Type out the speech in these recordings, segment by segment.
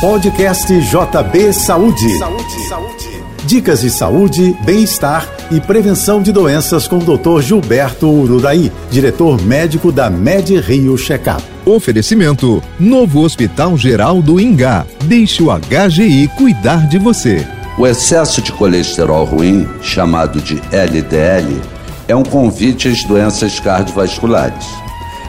Podcast JB Saúde. Saúde, saúde. Dicas de saúde, bem-estar e prevenção de doenças com o Dr. Gilberto Ururaí, diretor médico da Med Rio Checkup. Oferecimento: Novo Hospital Geral do Ingá. Deixe o HGI cuidar de você. O excesso de colesterol ruim, chamado de LDL, é um convite às doenças cardiovasculares.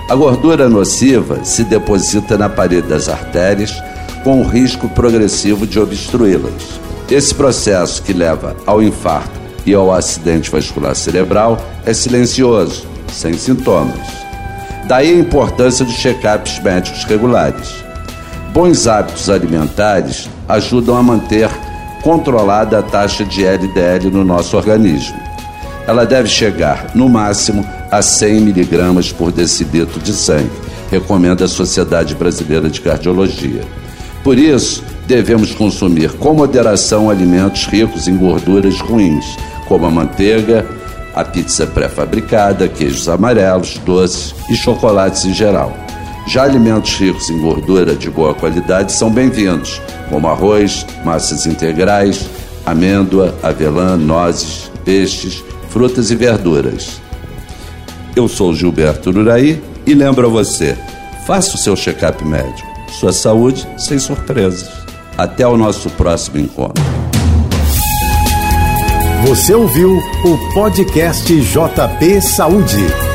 A gordura nociva se deposita na parede das artérias, com o risco progressivo de obstruí-las. Esse processo que leva ao infarto e ao acidente vascular cerebral é silencioso, sem sintomas. Daí a importância dos check-ups médicos regulares. Bons hábitos alimentares ajudam a manter controlada a taxa de LDL no nosso organismo. Ela deve chegar, no máximo, a 100 miligramas por decilitro de sangue, recomenda a Sociedade Brasileira de Cardiologia. Por isso, devemos consumir com moderação alimentos ricos em gorduras ruins, como a manteiga, a pizza pré-fabricada, queijos amarelos, doces e chocolates em geral. Já alimentos ricos em gordura de boa qualidade são bem-vindos, como arroz, massas integrais, amêndoa, avelã, nozes, peixes, frutas e verduras. Eu sou Gilberto Uraí e lembro a você: faça o seu check-up médico. Sua saúde sem surpresas. Até o nosso próximo encontro. Você ouviu o podcast JP Saúde.